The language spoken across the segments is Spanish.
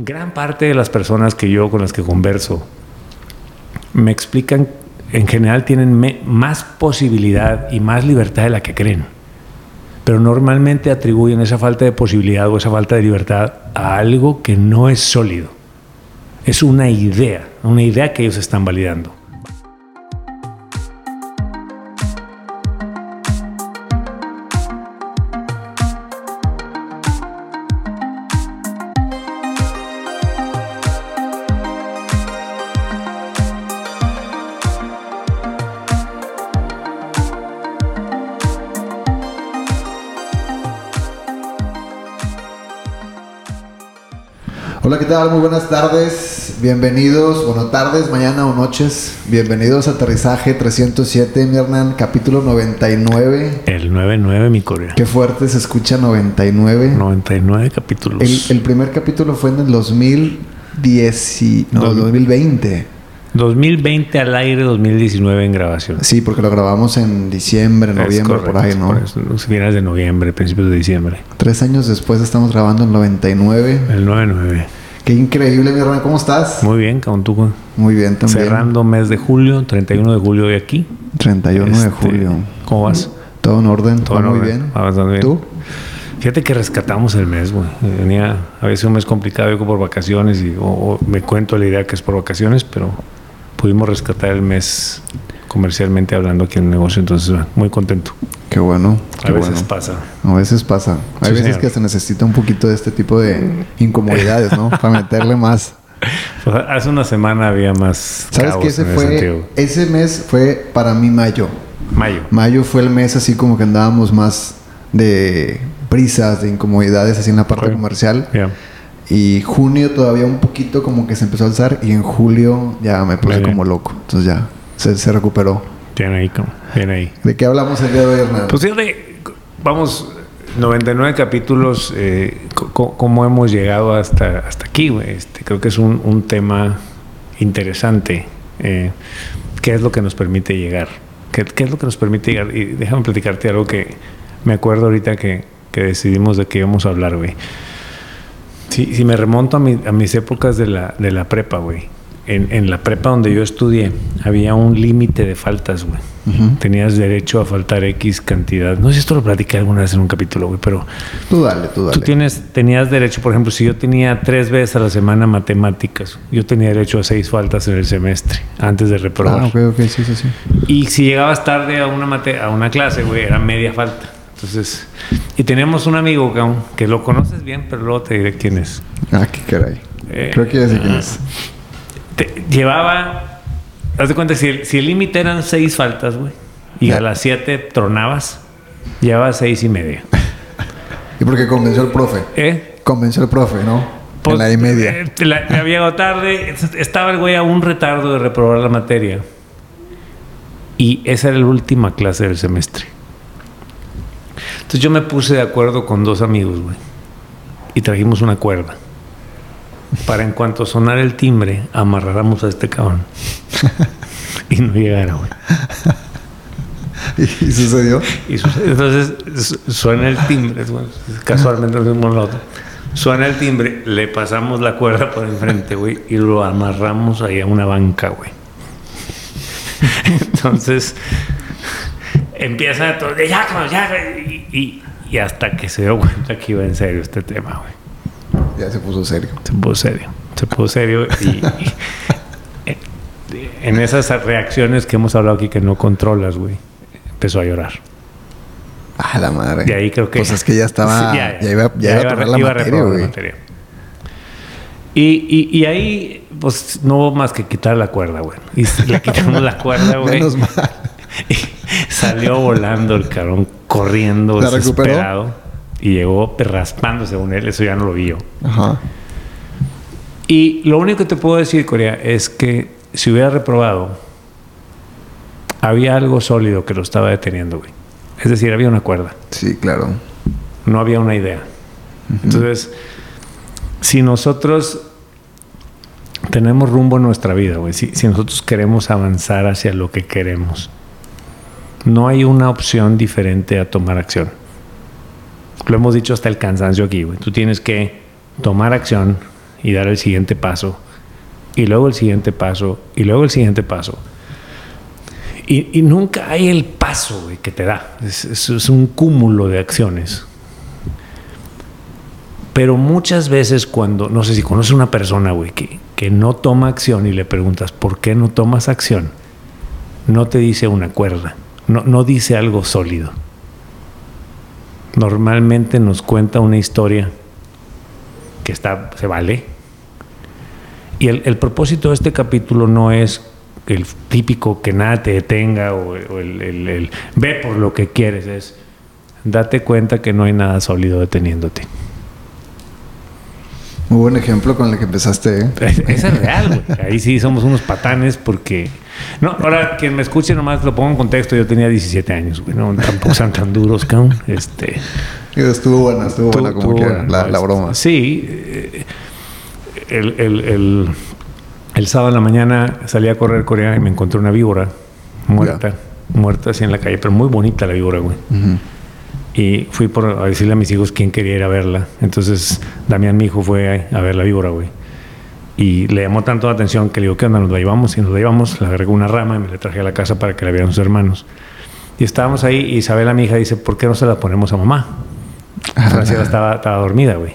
Gran parte de las personas que yo con las que converso me explican, en general tienen más posibilidad y más libertad de la que creen. Pero normalmente atribuyen esa falta de posibilidad o esa falta de libertad a algo que no es sólido. Es una idea, una idea que ellos están validando. Tal? Muy buenas tardes. Bienvenidos, bueno, tardes, mañana o noches. Bienvenidos a Aterrizaje 307, mi Hernán, capítulo 99. El 9-9, mi Corea. Qué fuerte se escucha 99. 99 capítulos. El, el primer capítulo fue en el 2010, y- no, Dos- 2020. 2020 al aire, 2019 en grabación. Sí, porque lo grabamos en diciembre, noviembre, por ahí, correcto, ¿no? por eso, los finales de noviembre, principios de diciembre. Tres años después estamos grabando en 99. El 9-9. Qué increíble, mi Hernán. ¿Cómo estás? Muy bien, con tú Muy bien también. cerrando mes de julio, 31 de julio de aquí. 31 de Este, julio. ¿Cómo vas? Todo en orden, todo, muy orden, bien. va bastante bien. ¿Tú? Fíjate que rescatamos el mes, güey. Venía a veces un mes complicado yo por vacaciones y o, o me cuento la idea que es por vacaciones, pero pudimos rescatar el mes comercialmente hablando aquí en el negocio, entonces muy contento. Qué bueno. A veces bueno. pasa. A veces pasa. Hay Sí, veces señor. que se necesita un poquito de este tipo de incomodidades, ¿no? Para meterle más. Pues, hace una semana había más. ¿Sabes qué? Ese fue, sentido. ese mes fue para mí mayo. Mayo. Mayo fue el mes así como que andábamos más de prisas, de incomodidades así en la parte comercial. Y junio todavía un poquito como que se empezó a alzar y en julio ya me puse bien. como loco. Entonces ya se, se recuperó. Bien ahí, bien ahí. ¿De qué hablamos el día de hoy, Hernán? Pues fíjate, vamos, 99 capítulos, eh, cómo hemos llegado hasta, hasta aquí, güey. Este, creo que es un, un tema interesante. Eh, ¿Qué es lo que nos permite llegar? ¿Qué, qué es lo que nos permite llegar? Y déjame platicarte algo que me acuerdo ahorita que, que decidimos de qué íbamos a hablar, güey. Si, si me remonto a, mi- a mis épocas de la, de la prepa, güey. En, en la prepa donde yo estudié, había un límite de faltas, güey. Tenías derecho a faltar X cantidad. No sé si esto lo platicé alguna vez en un capítulo, güey, pero Tú dale, tú dale. tú tienes, tenías derecho, por ejemplo, si yo tenía tres veces a la semana matemáticas, yo tenía derecho a seis faltas en el semestre antes de reprobar. Ah, ok, ok, sí, sí, sí. Y si llegabas tarde a una, mate- a una clase, güey, era media falta. Entonces, y teníamos un amigo que lo conoces bien, pero luego te diré quién es. Ah, qué caray. Eh, Creo que ya sé quién es. Te- llevaba, haz de cuenta, si el si el límite eran seis faltas, güey, y a las siete tronabas, llevaba seis y media. Y porque convenció al profe. ¿Eh? Convenció al profe, ¿no? Pues, en la y media. eh, la- había llegado tarde, estaba el güey a un retardo de reprobar la materia. Y esa era la última clase del semestre. Entonces yo me puse de acuerdo con dos amigos, güey. Y trajimos una cuerda. Para en cuanto sonara el timbre, amarráramos a este cabrón. y no llegara, güey. ¿Y, sucedió? Y entonces su- suena el timbre, casualmente lo mismo nosotros. Suena el timbre, le pasamos la cuerda por enfrente, güey, y lo amarramos ahí a una banca, güey. Entonces empieza todo, ya, ya, güey", y, y- y hasta que se dio cuenta que iba en serio este tema, güey. Ya se puso serio. Se puso serio, se puso serio y, y- eh, en esas reacciones que hemos hablado aquí que no controlas, güey, empezó a llorar. Ah, la madre. De ahí creo que. Pues es que ya estaba. Sí, ya, iba, ya iba a tomar la iba materia, reprobar la materia. Y, y, y ahí, pues no hubo más que quitar la cuerda, güey. Y le quitamos la cuerda, güey. Menos mal. Y salió volando el cabrón, corriendo, ¿La recuperó? Y llegó raspando según él, eso ya no lo vi yo. Ajá. Y lo único que te puedo decir, Corea, es que si hubiera reprobado, había algo sólido que lo estaba deteniendo, güey. Es decir, había una cuerda. Sí, claro. no había una idea. Entonces, si nosotros tenemos rumbo en nuestra vida, güey, si, si nosotros queremos avanzar hacia lo que queremos, no hay una opción diferente a tomar acción. Lo hemos dicho hasta el cansancio aquí. Tú tienes que tomar acción y dar el siguiente paso, y luego el siguiente paso, y luego el siguiente paso. Y, nunca hay el paso que te da. Es, un cúmulo de acciones. Pero muchas veces cuando, no sé si conoces una persona, que no toma acción y le preguntas, ¿por qué no tomas acción? No te dice una cuerda, no, no dice algo sólido. Normalmente nos cuenta una historia que está, se vale. Y el, propósito de este capítulo no es el típico que nada te detenga o, el, el, ve por lo que quieres, es date cuenta que no hay nada sólido deteniéndote. Muy buen ejemplo con el que empezaste. ¿eh? Esa es real, güey. Ahí sí somos unos patanes porque... No, ahora quien me escuche nomás lo pongo en contexto. Yo tenía 17 años, güey. No, tampoco son tan duros, cabrón. Este... Estuvo buena, estuvo buena como quiera, la, la, broma. Sí. Eh, el, el, el, el, sábado en la mañana salí a correr Corea y me encontré una víbora muerta. Muerta así en la calle, pero muy bonita la víbora, güey. Y fui por a decirle a mis hijos quién quería ir a verla. Entonces Damián, mi hijo, fue a, ver la víbora, güey. Y le llamó tanto la atención que le digo, ¿qué onda? Nos la llevamos. Y nos la llevamos, la agregó una rama y me la traje a la casa para que la vieran sus hermanos. Y estábamos ahí y Isabela, mi hija, dice, ¿por qué no se la ponemos a mamá? Francela estaba, estaba dormida, güey.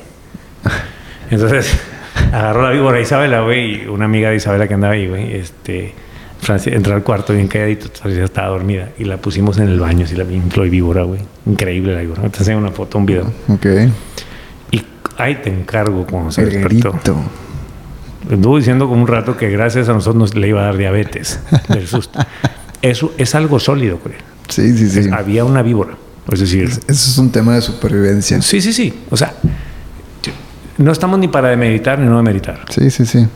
Entonces agarró la víbora Isabela, güey, y una amiga de Isabela que andaba ahí, güey, este Francia entró al cuarto bien calladito, Francia estaba dormida y la pusimos en el baño, así la infló y víbora, güey. Increíble la víbora. Te enseño una foto, un video. Ok. Y ahí te encargo cuando se despertó. Estuvo diciendo como un rato que gracias a nosotros nos le iba a dar diabetes del susto. Eso es algo sólido, güey. Sí, sí, sí. había una víbora. Es decir... Eso es un tema de supervivencia. Sí, sí, sí. O sea, no estamos ni para demeritar ni no demeritar. Sí, sí, sí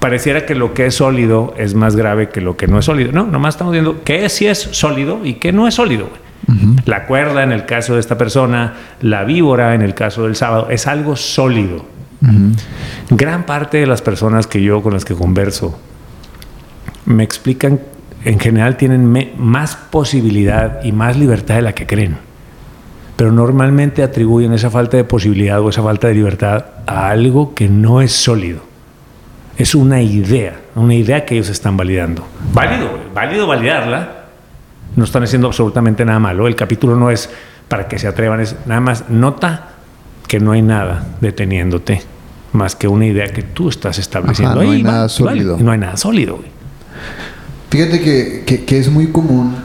pareciera que lo que es sólido es más grave que lo que no es sólido. No, nomás estamos viendo qué sí es sólido y qué no es sólido. La cuerda en el caso de esta persona, la víbora en el caso del sábado, es algo sólido. Gran parte de las personas que yo con las que converso me explican, en general tienen más posibilidad y más libertad de la que creen. Pero normalmente atribuyen esa falta de posibilidad o esa falta de libertad a algo que no es sólido es una idea, una idea que ellos están validando. Válido, válido validarla. No están haciendo absolutamente nada malo. El capítulo no es para que se atrevan, es nada más nota que no hay nada deteniéndote más que una idea que tú estás estableciendo. no hay nada sólido. no hay nada sólido. Fíjate que, que, es muy común,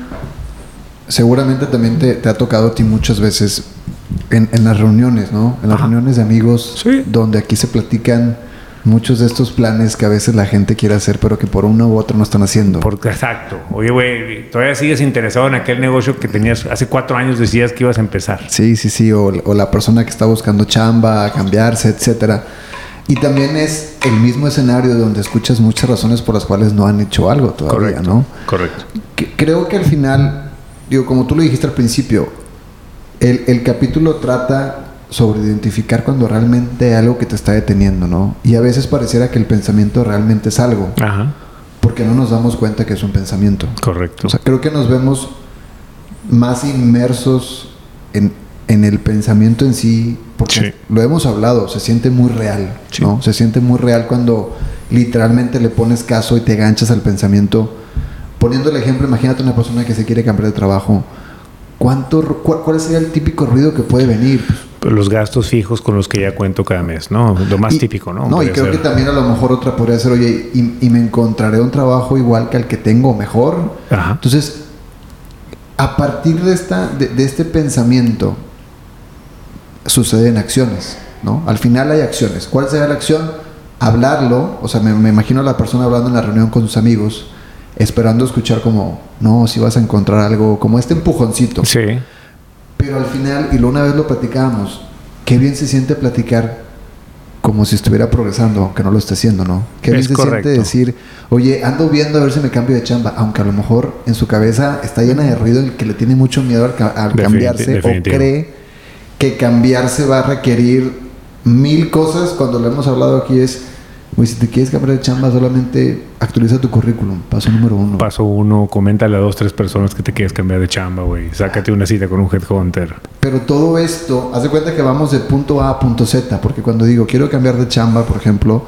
seguramente también te, ha tocado a ti muchas veces en, las reuniones, ¿no? En las reuniones de amigos, donde aquí se platican muchos de estos planes que a veces la gente quiere hacer, pero que por uno u otro no están haciendo. Porque, exacto. Oye, güey, todavía sigues interesado en aquel negocio que tenías hace cuatro años, decías que ibas a empezar. Sí, sí, sí. O, la persona que está buscando chamba, cambiarse, etcétera. Y también es el mismo escenario donde escuchas muchas razones por las cuales no han hecho algo todavía, ¿no? Correcto. creo que al final, digo, como tú lo dijiste al principio, el, el capítulo trata sobre identificar cuando realmente hay algo que te está deteniendo, ¿no? Y a veces pareciera que el pensamiento realmente es algo. Ajá. Porque no nos damos cuenta que es un pensamiento. Correcto. O sea, creo que nos vemos más inmersos en, el pensamiento en sí, porque lo hemos hablado, se siente muy real, ¿no? Se siente muy real cuando literalmente le pones caso y te ganchas al pensamiento. Poniendo el ejemplo, imagínate una persona que se quiere cambiar de trabajo. ¿Cuánto, cuál, sería el típico ruido que puede venir? Los gastos fijos con los que ya cuento cada mes, ¿no? Lo más típico, ¿no? No, y creo que también a lo mejor otra podría ser, oye, y, me encontraré un trabajo igual que al que tengo mejor. Ajá. Entonces, a partir de, esta, de, este pensamiento, suceden acciones, ¿no? Al final hay acciones. ¿Cuál sería la acción? Hablarlo, o sea, me, me imagino a la persona hablando en la reunión con sus amigos, esperando escuchar como, no, si vas a encontrar algo, como este empujoncito. Sí pero al final, y lo una vez lo platicábamos, qué bien se siente platicar como si estuviera progresando, aunque no lo esté haciendo, ¿no? Qué bien se siente decir, oye, ando viendo a ver si me cambio de chamba, aunque a lo mejor en su cabeza está llena de ruido el que le tiene mucho miedo al, cambiarse o cree que cambiarse va a requerir mil cosas. Cuando lo hemos hablado aquí es, Güey, si te quieres cambiar de chamba, solamente actualiza tu currículum. Paso número uno. Paso uno, coméntale a dos, tres personas que te quieres cambiar de chamba, güey. Sácate una cita con un headhunter. Pero todo esto, haz de cuenta que vamos de punto A a punto Z, porque cuando digo quiero cambiar de chamba, por ejemplo,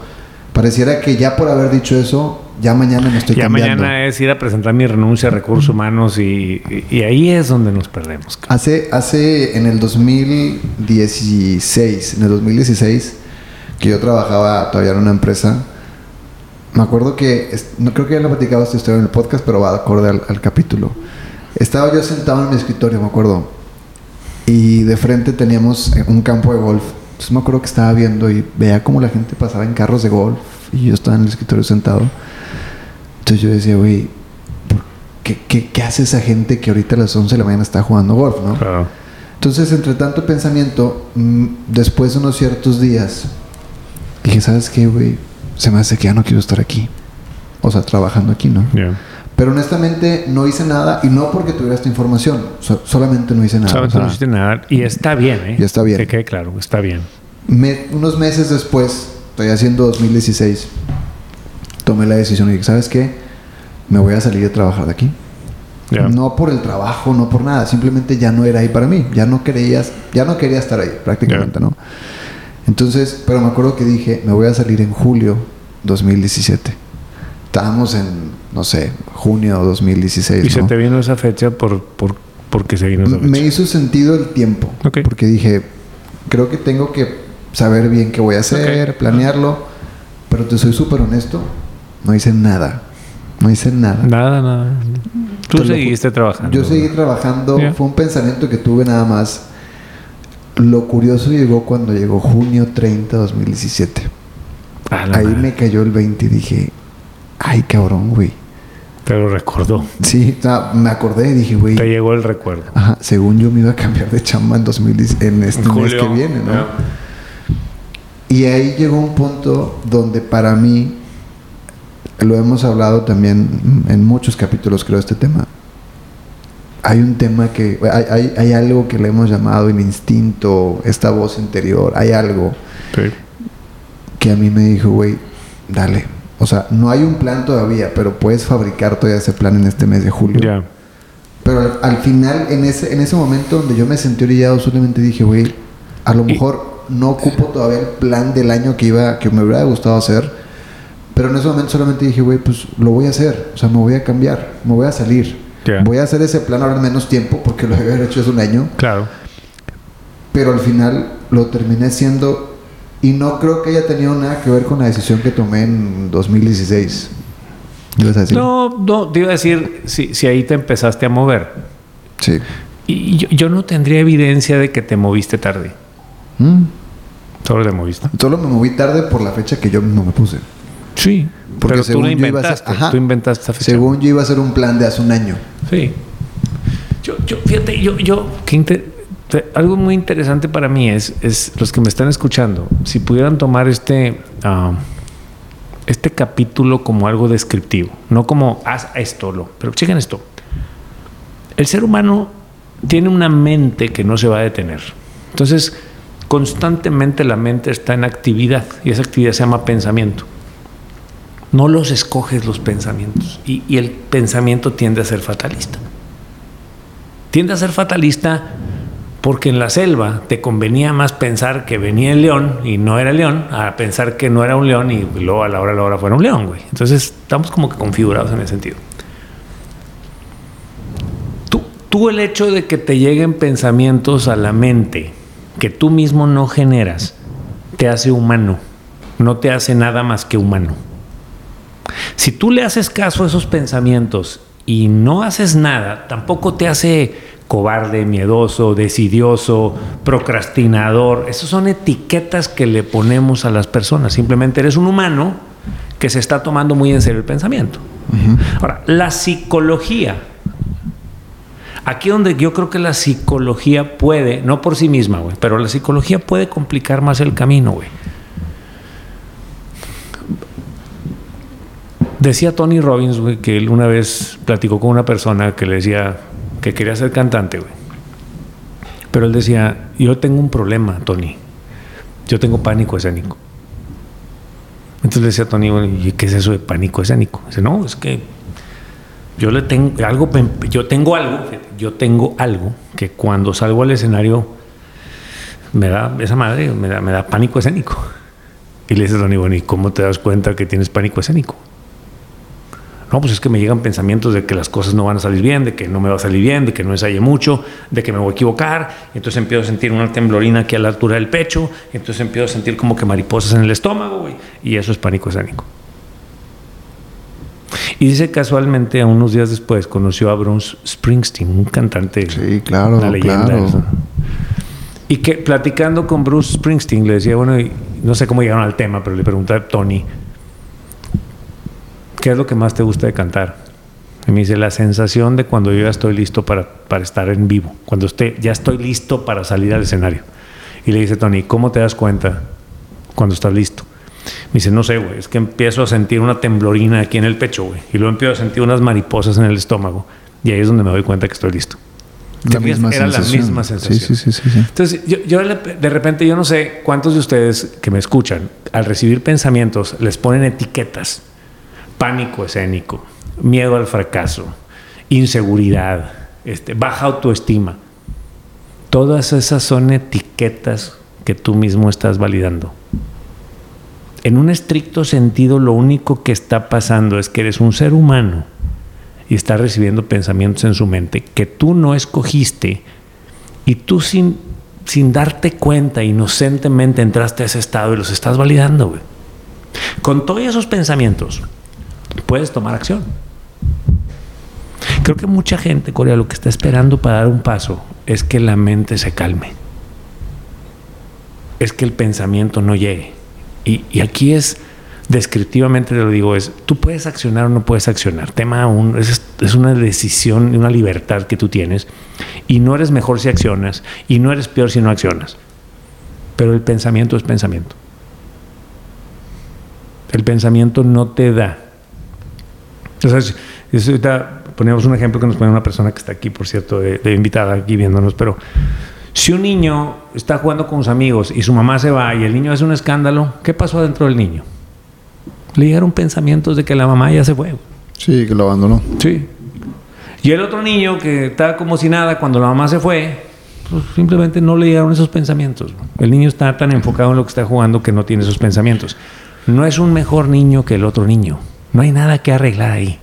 pareciera que ya por haber dicho eso, ya mañana me estoy ya cambiando. Ya mañana es ir a presentar mi renuncia a recursos humanos y, y, ahí es donde nos perdemos. Hace, hace en el 2016, en el 2016 que yo trabajaba todavía en una empresa. Me acuerdo que, no creo que ya lo platicaba esta historia en el podcast, pero va acorde al, al capítulo. Estaba yo sentado en mi escritorio, me acuerdo, y de frente teníamos un campo de golf. Entonces me acuerdo que estaba viendo y veía cómo la gente pasaba en carros de golf y yo estaba en el escritorio sentado. Entonces yo decía, güey, ¿qué, qué, qué hace esa gente que ahorita a las 11 de la mañana está jugando golf, no? Entonces, entre tanto pensamiento, mm, después de unos ciertos días, dije, ¿sabes qué, güey? Se me hace que ya no quiero estar aquí. O sea, trabajando aquí, ¿no? Pero honestamente no hice nada y no porque tuviera esta información, solamente no hice nada. Solamente no hiciste nada y está bien, ¿eh? Y está bien. Que quede claro, está bien. unos meses después, estoy haciendo 2016, tomé la decisión y dije, ¿sabes qué? Me voy a salir a trabajar de aquí. No por el trabajo, no por nada, simplemente ya no era ahí para mí, ya no querías, ya no quería estar ahí prácticamente, ¿no? Entonces, pero me acuerdo que dije, me voy a salir en julio 2017. Estábamos en, no sé, junio 2016. ¿Y se te vino esa fecha por, por, porque se vino esa fecha? Me hizo sentido el tiempo. Porque dije, creo que tengo que saber bien qué voy a hacer, planearlo. Pero te soy súper honesto, no hice nada. No hice nada. Nada, nada. Tú seguiste trabajando. Yo seguí trabajando. Fue un pensamiento que tuve nada más lo curioso llegó cuando llegó junio 30, 2017. Ahí me cayó el 20 y dije, ay cabrón, güey. Te lo recordó. Sí, me acordé y dije, güey. Te llegó el recuerdo. Ajá, según yo me iba a cambiar de chamba en, 2010, en este mes que viene, ¿no? Y ahí llegó un punto donde para mí, lo hemos hablado también en muchos capítulos, creo, este tema hay un tema que, hay, hay, algo que le hemos llamado el instinto, esta voz interior, hay algo que a mí me dijo, güey, dale. O sea, no hay un plan todavía, pero puedes fabricar todavía ese plan en este mes de julio. Pero al, final, en ese, en ese momento donde yo me sentí orillado, solamente dije, güey, a lo mejor no ocupo todavía el plan del año que iba, que me hubiera gustado hacer. Pero en ese momento solamente dije, güey, pues lo voy a hacer. O sea, me voy a cambiar, me voy a salir. Voy a hacer ese plan ahora en menos tiempo porque lo había hecho hace un año. Claro. Pero al final lo terminé siendo y no creo que haya tenido nada que ver con la decisión que tomé en 2016. No, no, te iba a decir si, si ahí te empezaste a mover. Sí. Y yo, no tendría evidencia de que te moviste tarde. Mm. Solo te moviste. Solo me moví tarde por la fecha que yo no me puse. Sí. Porque tú lo inventaste. tú inventaste esa fecha. Según yo iba a hacer un plan de hace un año. Sí. Yo, yo fíjate, yo, yo, algo muy interesante para mí es, es los que me están escuchando, si pudieran tomar este, ah, este capítulo como algo descriptivo, no como haz esto, lo, pero chequen esto. El ser humano tiene una mente que no se va a detener. Entonces, constantemente la mente está en actividad y esa actividad se llama pensamiento. No los escoges los pensamientos y, el pensamiento tiende a ser fatalista. Tiende a ser fatalista porque en la selva te convenía más pensar que venía el león y no era león, a pensar que no era un león y luego a la hora a la hora fuera un león, güey. Entonces estamos como que configurados en ese sentido. Tú, tú el hecho de que te lleguen pensamientos a la mente que tú mismo no generas, te hace humano, no te hace nada más que humano. Si tú le haces caso a esos pensamientos y no haces nada, tampoco te hace cobarde, miedoso, decidioso, procrastinador. Esas son etiquetas que le ponemos a las personas. Simplemente eres un humano que se está tomando muy en serio el pensamiento. Ahora, la psicología. Aquí donde yo creo que la psicología puede, no por sí misma, güey, pero la psicología puede complicar más el camino, güey. Decía Tony Robbins, güey, que él una vez platicó con una persona que le decía que quería ser cantante, güey. Pero él decía, yo tengo un problema, Tony. Yo tengo pánico escénico. Entonces le decía a Tony, ¿y qué es eso de pánico escénico? Dice, no, es que yo le tengo algo, yo tengo algo, yo tengo algo que cuando salgo al escenario me da, esa madre me da, me da pánico escénico. Y le dice Tony, bueno, ¿y cómo te das cuenta que tienes pánico escénico? No, pues es que me llegan pensamientos de que las cosas no van a salir bien, de que no me va a salir bien, de que no ensaye mucho, de que me voy a equivocar. Y entonces empiezo a sentir una temblorina aquí a la altura del pecho. Y entonces empiezo a sentir como que mariposas en el estómago, güey. Y eso es pánico escénico. Y dice casualmente, a unos días después, conoció a Bruce Springsteen, un cantante. Sí, claro, una leyenda. Y que platicando con Bruce Springsteen le decía, bueno, no sé cómo llegaron al tema, pero le preguntaba a Tony, ¿qué es lo que más te gusta de cantar? Y me dice, la sensación de cuando yo ya estoy listo para, para estar en vivo, cuando esté, ya estoy listo para salir al escenario. Y le dice, Tony, ¿cómo te das cuenta cuando estás listo? Me dice, no sé, güey, es que empiezo a sentir una temblorina aquí en el pecho, güey. Y luego empiezo a sentir unas mariposas en el estómago. Y ahí es donde me doy cuenta que estoy listo. La misma era la misma sensación. Sí, sí, sí, Entonces, yo, yo, de repente, yo no sé cuántos de ustedes que me escuchan, al recibir pensamientos, les ponen etiquetas pánico escénico, miedo al fracaso, inseguridad, este, baja autoestima. Todas esas son etiquetas que tú mismo estás validando. En un estricto sentido, lo único que está pasando es que eres un ser humano y estás recibiendo pensamientos en su mente que tú no escogiste y tú sin, sin darte cuenta, inocentemente entraste a ese estado y los estás validando. Con todos esos pensamientos, puedes tomar acción. Creo que mucha gente, Corea, lo que está esperando para dar un paso es que la mente se calme. Es que el pensamiento no llegue. Y, aquí es, descriptivamente te lo digo, es, tú puedes accionar o no puedes accionar. Tema un, es, es una decisión, una libertad que tú tienes. Y no eres mejor si accionas y no eres peor si no accionas. Pero el pensamiento es pensamiento. El pensamiento no te da entonces, ahorita poníamos un ejemplo que nos pone una persona que está aquí, por cierto, de, invitada aquí viéndonos, pero si un niño está jugando con sus amigos y su mamá se va y el niño hace un escándalo, ¿qué pasó adentro del niño? Le llegaron pensamientos de que la mamá ya se fue. Sí, que lo abandonó. Sí. Y el otro niño que está como si nada cuando la mamá se fue, pues simplemente no le llegaron esos pensamientos. El niño está tan enfocado en lo que está jugando que no tiene esos pensamientos. No es un mejor niño que el otro niño. No hay nada que arreglar ahí.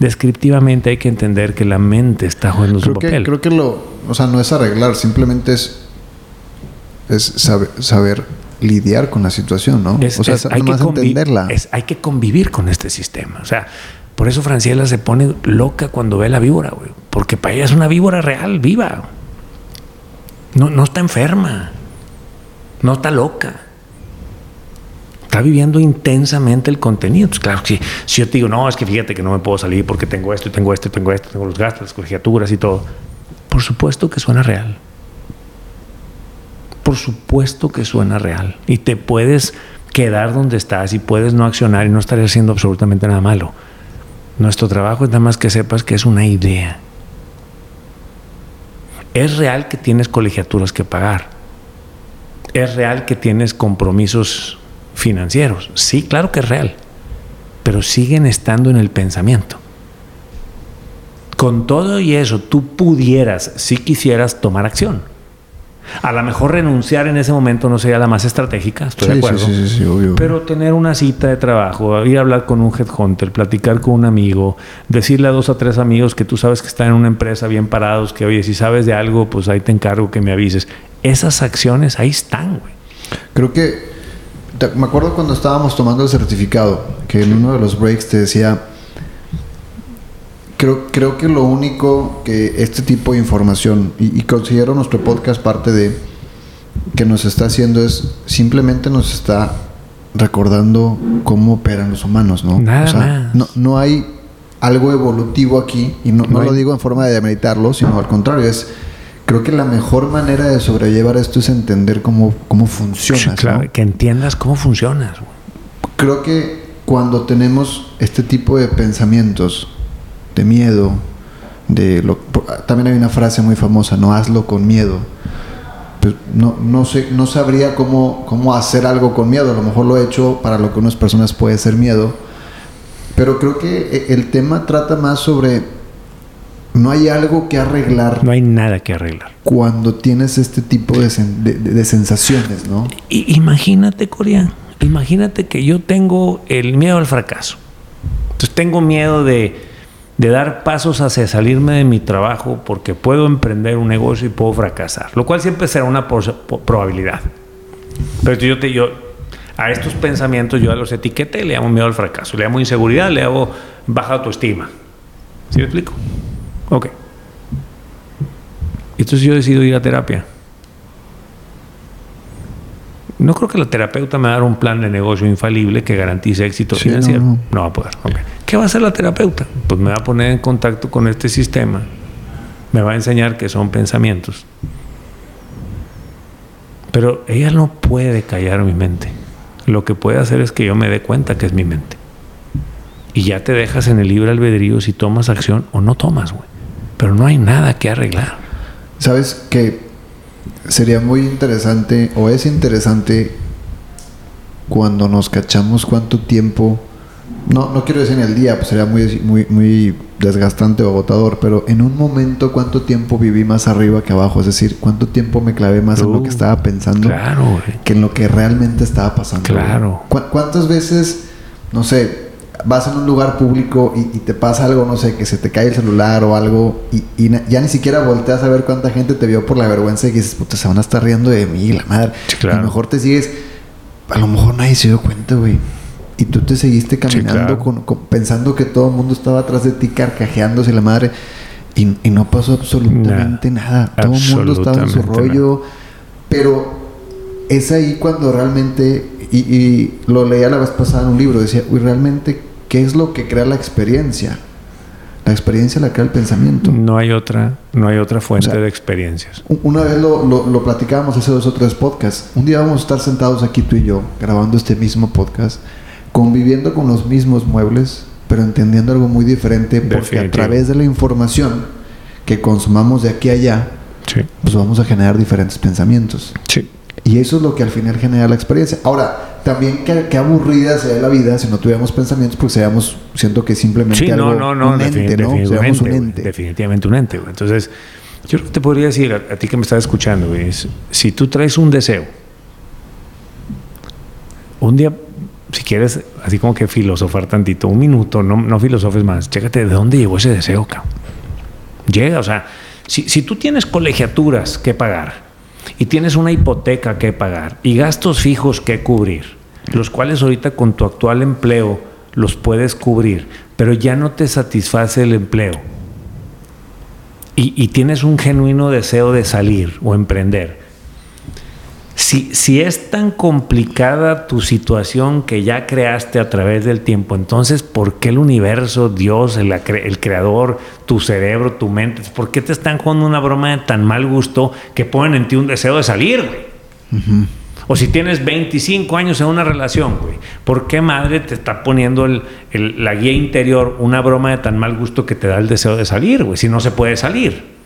Descriptivamente hay que entender que la mente está jugando su papel. Creo que lo, o sea, no es arreglar, simplemente es, es saber, lidiar con la situación, ¿no? o sea, hay que entenderla. hay que convivir con este sistema. O sea, por eso Franciela se pone loca cuando ve la víbora, güey. Porque para ella es una víbora real, viva. No, no está enferma. No está loca está viviendo intensamente el contenido. Pues claro, si, si yo te digo, no, es que fíjate que no me puedo salir porque tengo esto tengo esto y tengo esto, tengo los gastos, las colegiaturas y todo. Por supuesto que suena real. Por supuesto que suena real. Y te puedes quedar donde estás y puedes no accionar y no estar haciendo absolutamente nada malo. Nuestro trabajo es nada más que sepas que es una idea. Es real que tienes colegiaturas que pagar. Es real que tienes compromisos financieros. Sí, claro que es real, pero siguen estando en el pensamiento. Con todo y eso, tú pudieras, si quisieras, tomar acción. A lo mejor renunciar en ese momento no sería la más estratégica, estoy de acuerdo. Sí, sí, obvio. Pero tener una cita de trabajo, ir a hablar con un headhunter, platicar con un amigo, decirle a dos o tres amigos que tú sabes que están en una empresa bien parados, que oye, si sabes de algo, pues ahí te encargo que me avises. Esas acciones ahí están, güey. Creo que me acuerdo cuando estábamos tomando el certificado, que en uno de los breaks te decía, creo, creo que lo único que este tipo de información, y, considero nuestro podcast parte de, que nos está haciendo es, simplemente nos está recordando cómo operan los humanos, ¿no? Nada No, no hay algo evolutivo aquí, y no, no, lo digo en forma de demeritarlo, sino al contrario, es creo que la mejor manera de sobrellevar esto es entender cómo, cómo funciona. Claro, que entiendas cómo funcionas. Creo que cuando tenemos este tipo de pensamientos, de miedo, de lo, también hay una frase muy famosa, no hazlo con miedo. pues no, no, sé, no sabría cómo, cómo hacer algo con miedo. A lo mejor lo he hecho para lo que unas personas puede ser miedo. Pero creo que e, el tema trata más sobre no hay algo que arreglar. No hay nada que arreglar. Cuando tienes este tipo de, de, sensaciones, ¿no? imagínate, Corea, imagínate que yo tengo el miedo al fracaso. Entonces tengo miedo de, de dar pasos hacia salirme de mi trabajo porque puedo emprender un negocio y puedo fracasar, lo cual siempre será una probabilidad. Pero yo te yo a estos pensamientos yo los etiqueté, le llamo miedo al fracaso, le llamo inseguridad, le hago baja autoestima. ¿Sí me explico? Ok. Entonces yo decido ir a terapia. No creo que la terapeuta me dar un plan de negocio infalible que garantice éxito financiero. No, va a poder. ¿Qué va a hacer la terapeuta? Pues me va a poner en contacto con este sistema. Me va a enseñar que son pensamientos. Pero ella no puede callar mi mente. Lo que puede hacer es que yo me dé cuenta que es mi mente. Y ya te dejas en el libre albedrío si tomas acción o no tomas, güey pero no hay nada que arreglar. Sabes que sería muy interesante o es interesante cuando nos cachamos cuánto tiempo no, no quiero decir en el día, pues sería muy, muy, muy desgastante o agotador, pero en un momento cuánto tiempo viví más arriba que abajo, es decir, cuánto tiempo me clavé más en lo que uh, estaba pensando que en lo que realmente estaba pasando. Claro. ¿Cuántas veces, no sé, vas en un lugar público y, te pasa algo, no sé, que se te cae el celular o algo y, ya ni siquiera volteas a ver cuánta gente te vio por la vergüenza y dices, puta, se van a estar riendo de mí, la madre. a lo mejor te sigues, a lo mejor nadie se dio cuenta, güey. Y tú te seguiste caminando con, pensando que todo el mundo estaba atrás de ti carcajeándose la madre y, no pasó absolutamente nada. Todo el mundo estaba en su rollo. Pero es ahí cuando realmente, y, y, lo leía la vez pasada en un libro, decía, uy, realmente ¿Qué es lo que crea la experiencia? La experiencia la crea el pensamiento. No hay otra, no hay otra fuente de experiencias. Una vez lo, lo, platicábamos hace dos o tres podcasts. Un día vamos a estar sentados aquí tú y yo, grabando este mismo podcast, conviviendo con los mismos muebles, pero entendiendo algo muy diferente, porque a través de la información que consumamos de aquí a allá, pues vamos a generar diferentes pensamientos. Sí. Y eso es lo que al final genera la experiencia. Ahora, también qué, aburrida sería la vida si no tuviéramos pensamientos, porque seríamos, siento que simplemente sí, algo, no, no, un ente, ¿no? Seríamos un ente. Definitivamente un ente. Entonces, yo que te podría decir a, ti que me estás escuchando, es, si tú traes un deseo, un día, si quieres, así como que filosofar tantito, un minuto, no, no filosofes más, chécate de dónde llegó ese deseo, cabrón. Llega, o sea, si, si tú tienes colegiaturas que pagar, y tienes una hipoteca que pagar y gastos fijos que cubrir, los cuales ahorita con tu actual empleo los puedes cubrir, pero ya no te satisface el empleo. Y, y tienes un genuino deseo de salir o emprender, si, es tan complicada tu situación que ya creaste a través del tiempo, entonces, ¿por qué el universo, Dios, el, creador, tu cerebro, tu mente, por qué te están jugando una broma de tan mal gusto que ponen en ti un deseo de salir, güey? O si tienes 25 años en una relación, güey, ¿por qué madre te está poniendo la guía interior una broma de tan mal gusto que te da el deseo de salir, güey? Si no se puede salir.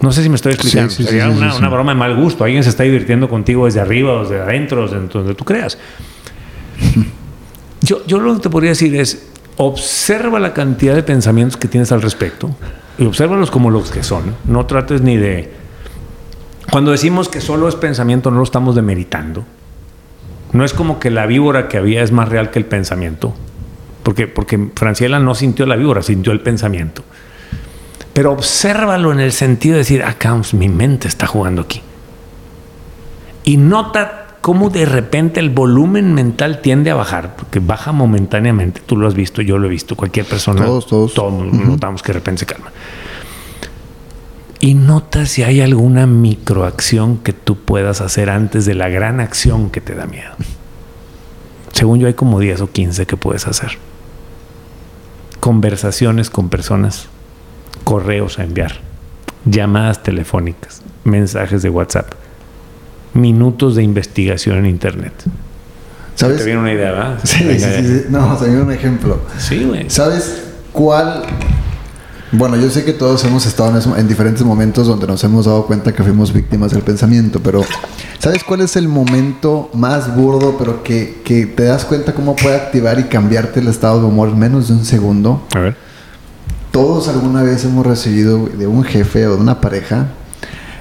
No sé si me estoy explicando. Sería una, broma de mal gusto. Alguien se está divirtiendo contigo desde arriba desde adentro, desde donde tú creas. Yo, yo lo que te podría decir es, observa la cantidad de pensamientos que tienes al respecto y obsérvalos como los que son. No trates ni de... Cuando decimos que solo es pensamiento, no lo estamos demeritando. No es como que la víbora que había es más real que el pensamiento. Porque, porque Franciela no sintió la víbora, sintió el pensamiento. Pero obsérvalo en el sentido de decir, acá ah, mi mente está jugando aquí. Y nota cómo de repente el volumen mental tiende a bajar, porque baja momentáneamente. Tú lo has visto, yo lo he visto, cualquier persona. Todos, todos. Todos notamos que de repente se calma. Y nota si hay alguna microacción que tú puedas hacer antes de la gran acción que te da miedo. Según yo hay como 10 o 15 que puedes hacer. Conversaciones con personas correos a enviar, llamadas telefónicas, mensajes de WhatsApp, minutos de investigación en Internet. ¿Sabes? ¿Te viene una idea, ¿verdad? Sí, sí, sí, No, se me un ejemplo. Sí, güey. ¿Sabes cuál Bueno, yo sé que todos hemos estado en, diferentes momentos donde nos hemos dado cuenta que fuimos víctimas del pensamiento, pero ¿sabes cuál es el momento más burdo, pero que, que te das cuenta cómo puede activar y cambiarte el estado de humor en menos de un segundo? A ver. Todos alguna vez hemos recibido de un jefe o de una pareja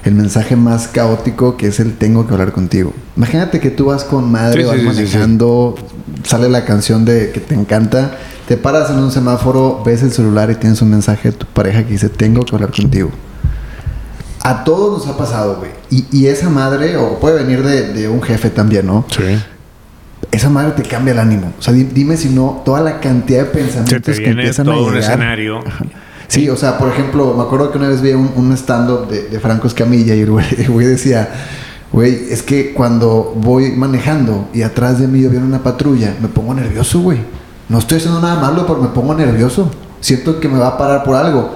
el mensaje más caótico que es el tengo que hablar contigo. Imagínate que tú vas con madre, vas manejando, sale la canción de que te encanta, te paras en un semáforo, ves el celular y tienes un mensaje de tu pareja que dice tengo que hablar contigo. A todos nos ha pasado, güey. Y, esa madre, o puede venir de, un jefe también, ¿no? Sí. Esa madre te cambia el ánimo. O sea, dime si no, toda la cantidad de pensamientos que empiezan a llegar. un escenario. Sí, o sea, por ejemplo, me acuerdo que una vez vi un, stand-up de, Franco Escamilla y el güey, decía, güey, es que cuando voy manejando y atrás de mí viene una patrulla, me pongo nervioso, güey. No estoy haciendo nada malo, pero me pongo nervioso. Siento que me va a parar por algo.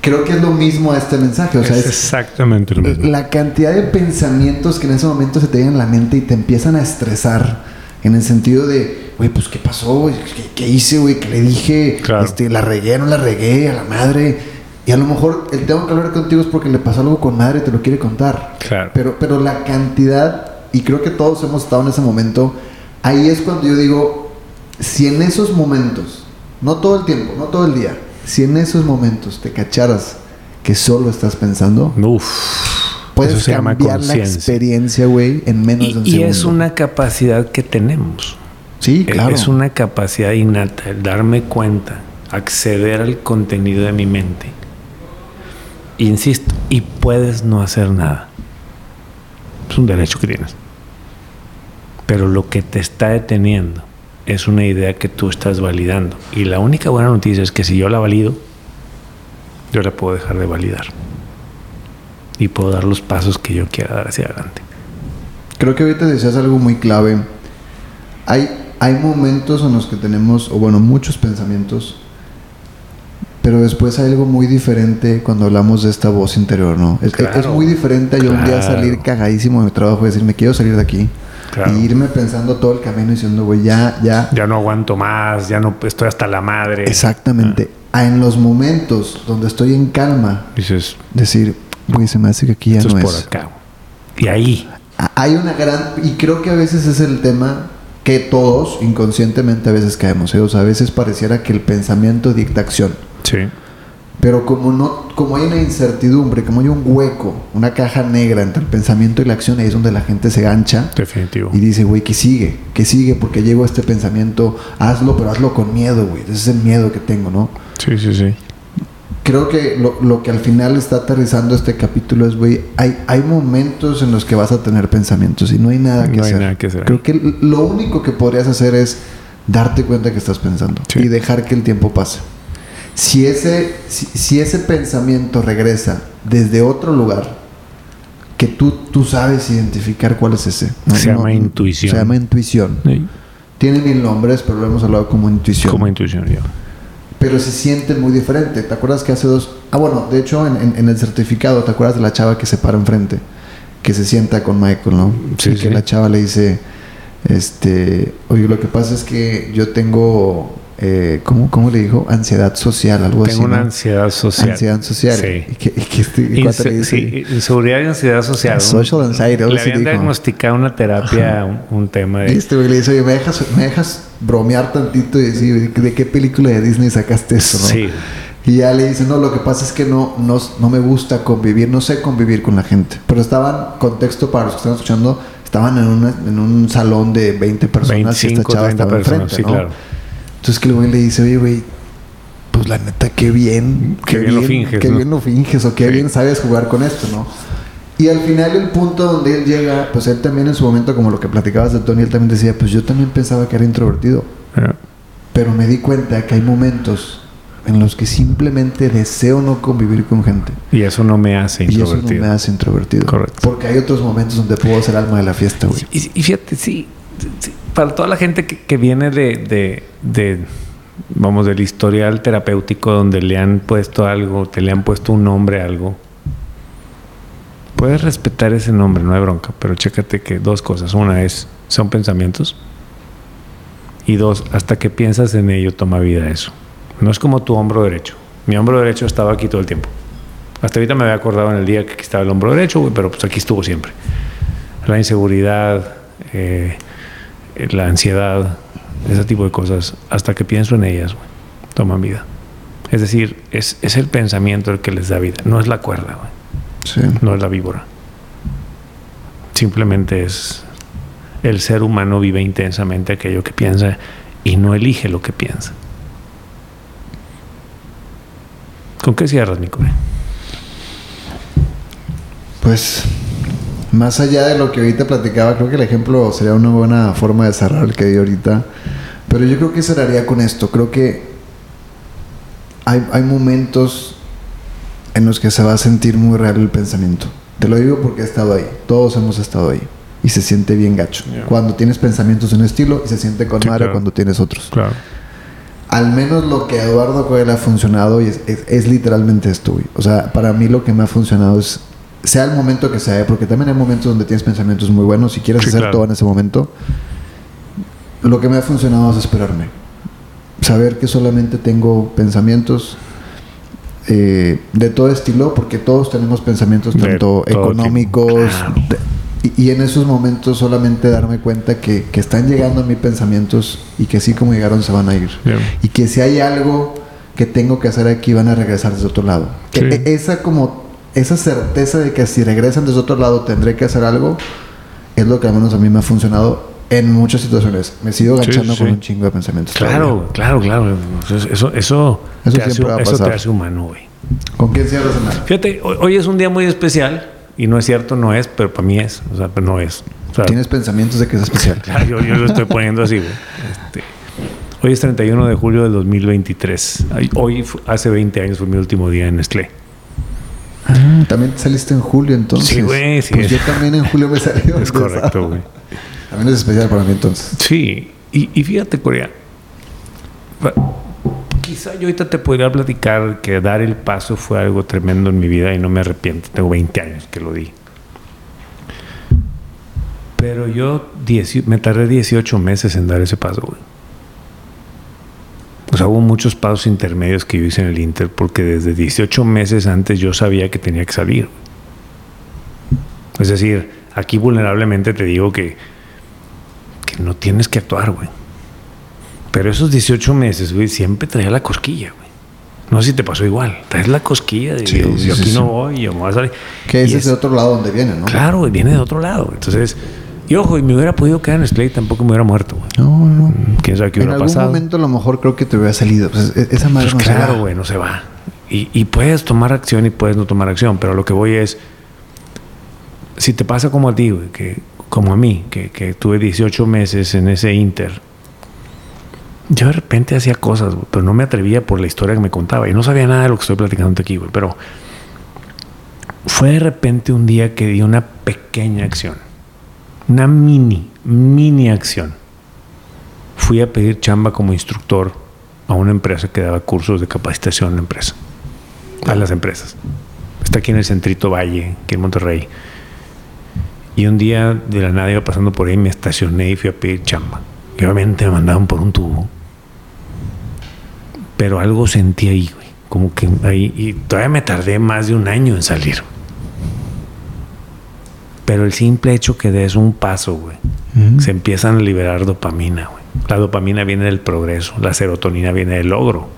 Creo que es lo mismo a este mensaje. O sea, es, exactamente lo mismo. La cantidad de pensamientos que en ese momento se te en la mente y te empiezan a estresar en el sentido de, güey, pues, ¿qué pasó? ¿Qué, hice, güey? ¿Qué le dije? Este, ¿La regué, no la regué a la madre? Y a lo mejor el tengo que hablar contigo es porque le pasó algo con madre y te lo quiere contar. Claro. Pero, pero la cantidad, y creo que todos hemos estado en ese momento, ahí es cuando yo digo, si en esos momentos, no todo el tiempo, no todo el día, si en esos momentos te cacharas que solo estás pensando, Uf Puedes cambiar la experiencia, güey, en menos de un segundo. Y es una capacidad que tenemos. Sí, claro. Es una capacidad innata, el darme cuenta, acceder al contenido de mi mente. Insisto, y puedes no hacer nada. Es un derecho que tienes. Pero lo que te está deteniendo es una idea que tú estás validando. Y la única buena noticia es que si yo la valido, yo la puedo dejar de validar y puedo dar los pasos que yo quiera dar hacia adelante. Creo que ahorita decías algo muy clave. Hay, hay momentos en los que tenemos, o bueno, muchos pensamientos, pero después hay algo muy diferente cuando hablamos de esta voz interior, ¿no? Es, es muy diferente yo un día salir cagadísimo de mi trabajo y decir, me quiero salir de aquí. Y irme pensando todo el camino diciendo, güey, ya, ya. Ya no aguanto más, ya no estoy hasta la madre. Exactamente. Ah. En los momentos donde estoy en calma, dices, decir, Güey, se me hace que aquí ya no es. por acá. Y ahí. Hay una gran. Y creo que a veces es el tema que todos inconscientemente a veces caemos. ¿eh? O sea, a veces pareciera que el pensamiento dicta acción. Sí. Pero como no, como hay una incertidumbre, como hay un hueco, una caja negra entre el pensamiento y la acción, ahí es donde la gente se gancha. Definitivo. Y dice, güey, ¿qué sigue? ¿Qué sigue? Porque llego a este pensamiento, hazlo, pero hazlo con miedo, güey. Ese es el miedo que tengo, ¿no? Sí, sí, sí creo que lo, que al final está aterrizando este capítulo es, güey, hay, hay momentos en los que vas a tener pensamientos y no hay nada que, hacer. que hacer. Creo que lo único que podrías hacer es darte cuenta que estás pensando y dejar que el tiempo pase. Si ese, si, ese pensamiento regresa desde otro lugar, que tú, tú sabes identificar cuál es ese. se llama intuición. Se llama intuición. Tiene mil nombres, pero lo hemos hablado como intuición. Como intuición, ya pero se sienten muy diferente. ¿Te acuerdas que hace dos... Ah, bueno, de hecho en, el certificado, ¿te acuerdas de la chava que se para enfrente? Que se sienta con Michael, ¿no? Sí, que la chava le dice, este, oye, lo que pasa es que yo tengo eh, ¿cómo, ¿cómo, le dijo? Ansiedad social, algo así. Tengo una ansiedad social. Ansiedad social. Sí. ¿Y qué, y sí, inseguridad y ansiedad social. Social anxiety. Le habían diagnosticado una terapia, un, tema de... Este güey le dice, oye, ¿me dejas, ¿me dejas bromear tantito y decir, ¿de qué película de Disney sacaste eso, no? Sí. Y ya le dice, no, lo que pasa es que no, no, no me gusta convivir, no sé convivir con la gente. Pero estaban, contexto para los que están escuchando, estaban en, una, en un salón de 20 personas 25, y esta chava estaba personas, enfrente, sí, ¿no? claro. Entonces que el güey le dice, oye, güey, pues la neta, qué bien. Qué, bien, lo finges. Qué bien lo finges o qué bien sabes jugar con esto, ¿no? Y al final el punto donde él llega, pues él también en su momento, como lo que platicabas de Tony, él también decía, pues yo también pensaba que era introvertido. Pero me di cuenta que hay momentos en los que simplemente deseo no convivir con gente. Y eso no me hace introvertido. Y eso no me hace introvertido. Correcto. Porque hay otros momentos donde puedo ser alma de la fiesta, güey. Y, y fíjate, sí, para toda la gente que, viene de, vamos, del historial terapéutico donde le han puesto algo, te le han puesto un nombre a algo, puedes respetar ese nombre, no hay bronca, pero chécate que dos cosas. Una es, son pensamientos. Y dos, hasta que piensas en ello, toma vida eso. No es como tu hombro derecho. Mi hombro derecho estaba aquí todo el tiempo. Hasta ahorita me había acordado en el día que aquí estaba el hombro derecho, pero pues aquí estuvo siempre. La inseguridad, eh, la ansiedad, ese tipo de cosas, hasta que pienso en ellas, güey, toman vida. Es decir, es, es, el pensamiento el que les da vida, no es la cuerda, güey. Sí. No es la víbora. Simplemente es el ser humano vive intensamente aquello que piensa y no elige lo que piensa. ¿Con qué cierras, mi Pues, más allá de lo que ahorita platicaba, creo que el ejemplo sería una buena forma de cerrar el que di ahorita. Pero yo creo que cerraría con esto. Creo que hay, hay momentos en los que se va a sentir muy real el pensamiento. Te lo digo porque he estado ahí. Todos hemos estado ahí. Y se siente bien gacho. Cuando tienes pensamientos de un estilo y se siente con madre cuando tienes otros. Claro al menos lo que a Eduardo Coelho ha funcionado y es, literalmente esto, güey. O sea, para mí lo que me ha funcionado es, sea el momento que sea, porque también hay momentos donde tienes pensamientos muy buenos y quieres hacer todo en ese momento. Lo que me ha funcionado es esperarme. Saber que solamente tengo pensamientos eh, de todo estilo, porque todos tenemos pensamientos tanto económicos, y, en esos momentos solamente darme cuenta que, están llegando a mí pensamientos y que así como llegaron se van a ir. Y que si hay algo que tengo que hacer aquí van a regresar desde otro lado. E, esa como esa certeza de que si regresan desde otro lado tendré que hacer algo es lo que al menos a mí me ha funcionado en muchas situaciones. Me sigo agachando con un chingo de pensamientos. Claro, claro, claro. Eso, eso, te, hace, eso te hace humano, güey. ¿Con quién cierras en Fíjate, hoy es un día muy especial y no es cierto, no es, pero para mí es. O sea, pero no es. Tienes pensamientos de que es especial. Claro, yo, yo lo estoy poniendo así, güey. Este, hoy es 31 de julio del 2023. Hoy, hace 20 años, fue mi último día en Nestlé. Ah, también saliste en julio entonces. Sí, güey, sí. Pues yo también en julio me salí. Es correcto, güey. También es especial para mí entonces. Sí, y, y fíjate, Corea quizá yo ahorita te podría platicar que dar el paso fue algo tremendo en mi vida y no me arrepiento. Tengo 20 años que lo di. Pero yo me tardé 18 meses en dar ese paso, güey. O sea, hubo muchos pasos intermedios que yo hice en el Inter porque desde 18 meses antes yo sabía que tenía que salir. Es decir, aquí vulnerablemente te digo que, que no tienes que actuar, güey. Pero esos 18 meses, güey, siempre traía la cosquilla, güey. No sé si te pasó igual. Traes la cosquilla de yo, aquí no voy, yo me voy a salir. Que es de otro lado donde viene, ¿no? Claro, güey, viene de otro lado. Entonces, y ojo, y me hubiera podido quedar en Splay, tampoco me hubiera muerto, güey. No, no. Mm, Quién sabe qué hubiera pasado. En algún momento a lo mejor creo que te hubiera salido. Pues, e-, esa madre pues claro, güey, no se va. Y, y puedes tomar acción y puedes no tomar acción, pero lo que voy es. Si te pasa como a ti, güey, que, como a mí, que, que tuve 18 meses en ese Inter yo de repente hacía cosas, pero no me atrevía por la historia que me contaba. Y no sabía nada de lo que estoy platicando aquí, güey. Pero fue de repente un día que di una pequeña acción. Una mini, mini acción. Fui a pedir chamba como instructor a una empresa que daba cursos de capacitación en la empresa. A las empresas. Está aquí en el Centrito Valle, aquí en Monterrey. Y un día de la nada iba pasando por ahí, me estacioné y fui a pedir chamba. Y obviamente me mandaban por un tubo pero algo sentí ahí, güey. Como que ahí, y todavía me tardé más de un año en salir. Pero el simple hecho que des un paso, güey, se empiezan a liberar dopamina, güey. La dopamina viene del progreso, la serotonina viene del logro.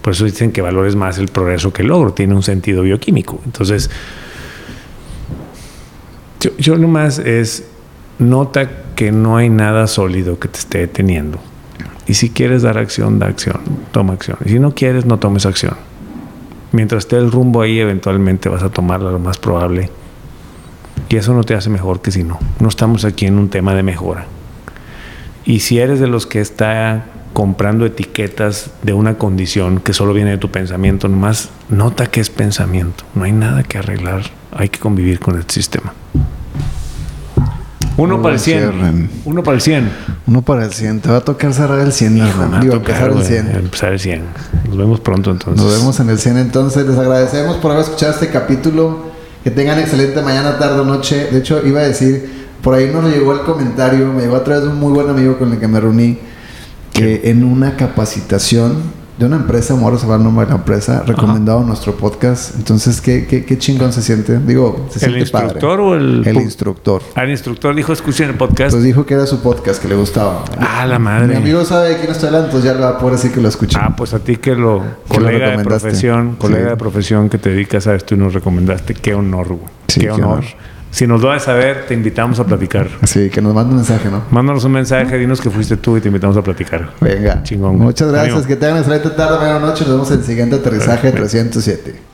Por eso dicen que valores más el progreso que el logro, tiene un sentido bioquímico. Entonces, yo, yo nomás es, nota que no hay nada sólido que te esté deteniendo. Y si quieres dar acción, da acción, toma acción. Y si no quieres, no tomes acción. Mientras esté el rumbo ahí, eventualmente vas a tomarla lo más probable. Y eso no te hace mejor que si no. No estamos aquí en un tema de mejora. Y si eres de los que está comprando etiquetas de una condición que solo viene de tu pensamiento, nomás nota que es pensamiento. No hay nada que arreglar. Hay que convivir con el sistema. Uno para el 100. Uno para el 100. Uno para el 100. Te va a tocar cerrar el 100, hermano. Digo, empezar el 100. Empezar el 100. Nos vemos pronto entonces. Nos vemos en el 100 entonces. Les agradecemos por haber escuchado este capítulo. Que tengan excelente mañana, tarde o noche. De hecho, iba a decir, por ahí nos llegó el comentario, me llegó a través de un muy buen amigo con el que me reuní, que en una capacitación de una empresa, Moro se va el nombre de la empresa, recomendado nuestro podcast. Entonces, ¿qué, qué, qué chingón se siente? Digo, se ¿El instructor o el...? El instructor. Ah, el instructor dijo, escuchen el podcast. Pues dijo que era su podcast, que le gustaba. Ah, la madre. Mi amigo sabe de quién estoy hablando, entonces ya le va a poder decir que lo escuché. Ah, pues a ti que lo... colega de profesión, colega de profesión que te dedicas a esto y nos recomendaste. Qué honor, güey. qué, honor. Si nos lo vas a saber, te invitamos a platicar. Sí, que nos mande un mensaje, ¿no? Mándanos un mensaje, dinos que fuiste tú y te invitamos a platicar. Venga. Chingón. Muchas gracias. Que tengan excelente tarde, buena noche. Nos vemos en el siguiente aterrizaje 307.